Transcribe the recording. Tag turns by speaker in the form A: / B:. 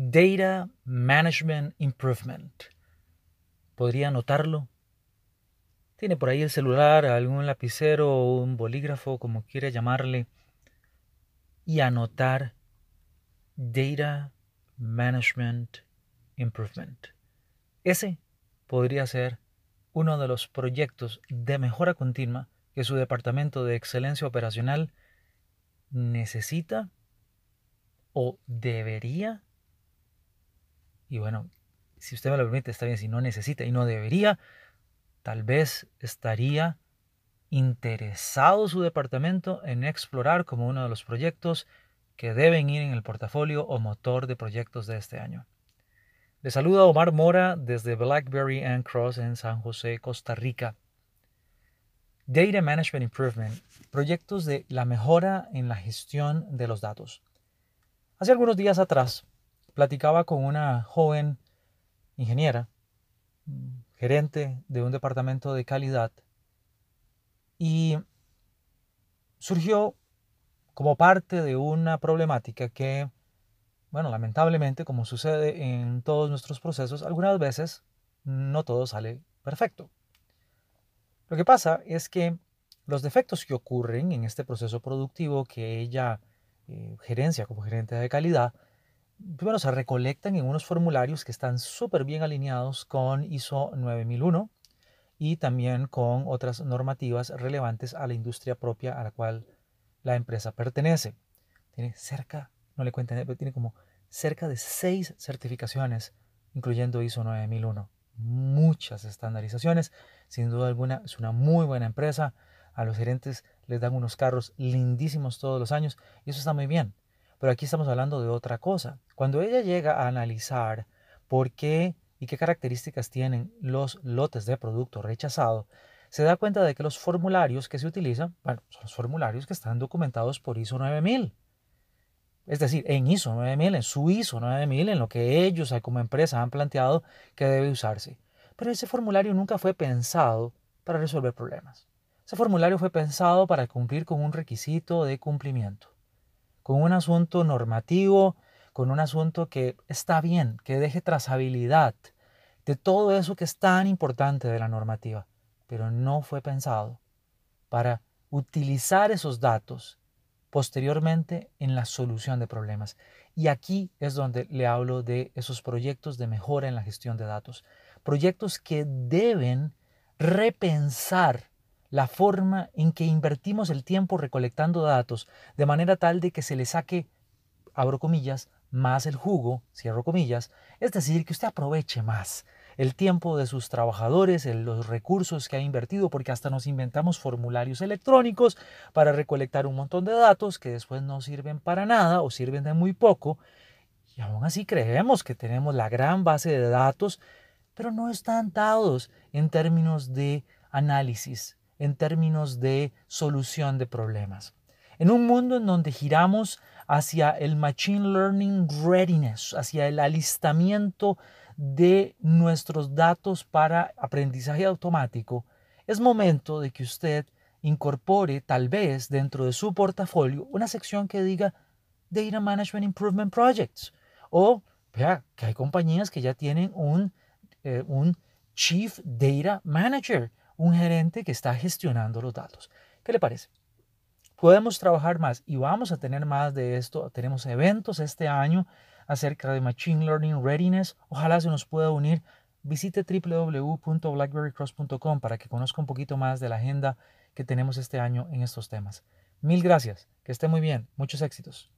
A: Data Management Improvement. ¿Podría anotarlo? Tiene por ahí el celular, algún lapicero o un bolígrafo, como quiera llamarle, y anotar Data Management Improvement. Ese podría ser uno de los proyectos de mejora continua que su departamento de excelencia operacional necesita o debería. Y bueno, si usted me lo permite, está bien, si no necesita y no debería, tal vez estaría interesado su departamento en explorar como uno de los proyectos que deben ir en el portafolio o motor de proyectos de este año. Le saluda Omar Mora desde Blackberry and Cross en San José, Costa Rica. Data Management Improvement, proyectos de la mejora en la gestión de los datos. Hace algunos días atrás platicaba con una joven ingeniera, gerente de un departamento de calidad, y surgió como parte de una problemática que bueno, lamentablemente, como sucede en todos nuestros procesos, algunas veces no todo sale perfecto. Lo que pasa es que los defectos que ocurren en este proceso productivo que ella eh, gerencia como gerente de calidad, primero se recolectan en unos formularios que están súper bien alineados con ISO 9001 y también con otras normativas relevantes a la industria propia a la cual la empresa pertenece. Tiene cerca no le cuenten, pero tiene como cerca de seis certificaciones, incluyendo ISO 9001. Muchas estandarizaciones. Sin duda alguna, es una muy buena empresa. A los gerentes les dan unos carros lindísimos todos los años y eso está muy bien. Pero aquí estamos hablando de otra cosa. Cuando ella llega a analizar por qué y qué características tienen los lotes de producto rechazado, se da cuenta de que los formularios que se utilizan, bueno, son los formularios que están documentados por ISO 9000. Es decir, en ISO 9000, en su ISO 9000, en lo que ellos como empresa han planteado que debe usarse. Pero ese formulario nunca fue pensado para resolver problemas. Ese formulario fue pensado para cumplir con un requisito de cumplimiento, con un asunto normativo, con un asunto que está bien, que deje trazabilidad de todo eso que es tan importante de la normativa, pero no fue pensado para utilizar esos datos posteriormente en la solución de problemas. Y aquí es donde le hablo de esos proyectos de mejora en la gestión de datos. Proyectos que deben repensar la forma en que invertimos el tiempo recolectando datos de manera tal de que se le saque, abro comillas, más el jugo, cierro comillas, es decir, que usted aproveche más el tiempo de sus trabajadores, los recursos que ha invertido, porque hasta nos inventamos formularios electrónicos para recolectar un montón de datos que después no sirven para nada o sirven de muy poco. Y aún así creemos que tenemos la gran base de datos, pero no están dados en términos de análisis, en términos de solución de problemas. En un mundo en donde giramos hacia el Machine Learning Readiness, hacia el alistamiento de nuestros datos para aprendizaje automático, es momento de que usted incorpore tal vez dentro de su portafolio una sección que diga Data Management Improvement Projects. O vea que hay compañías que ya tienen un, eh, un Chief Data Manager, un gerente que está gestionando los datos. ¿Qué le parece? Podemos trabajar más y vamos a tener más de esto. Tenemos eventos este año acerca de Machine Learning Readiness. Ojalá se nos pueda unir. Visite www.blackberrycross.com para que conozca un poquito más de la agenda que tenemos este año en estos temas. Mil gracias, que esté muy bien, muchos éxitos.